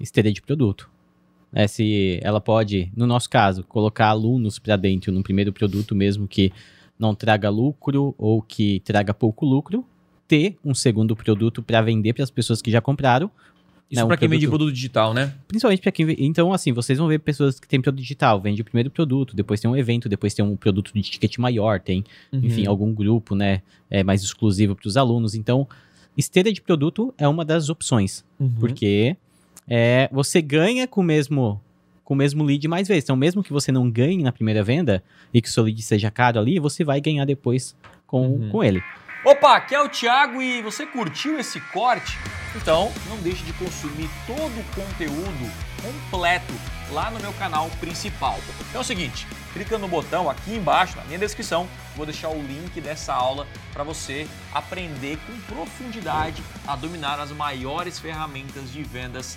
esteira de produto. É, se ela pode, no nosso caso, colocar alunos para dentro no primeiro produto mesmo que não traga lucro ou que traga pouco lucro, ter um segundo produto para vender para as pessoas que já compraram. Isso né, um para quem vende produto- digital, né? Principalmente para quem. Então, assim, vocês vão ver pessoas que têm produto digital, vende o primeiro produto, depois tem um evento, depois tem um produto de ticket maior, tem, enfim, Uhum. algum grupo, né, é, mais exclusivo para os alunos. Então, esteira de produto é uma das opções, Uhum. porque é, você ganha com o mesmo com o mesmo lead mais vezes. Então, mesmo que você não ganhe na primeira venda e que o seu lead seja caro ali, você vai ganhar depois com, Uhum. com ele. Opa, aqui é o Thiago e você curtiu esse corte? Então não deixe de consumir todo o conteúdo completo lá no meu canal principal. Então é o seguinte, clica no botão aqui embaixo na minha descrição, vou deixar o link dessa aula para você aprender com profundidade a dominar as maiores ferramentas de vendas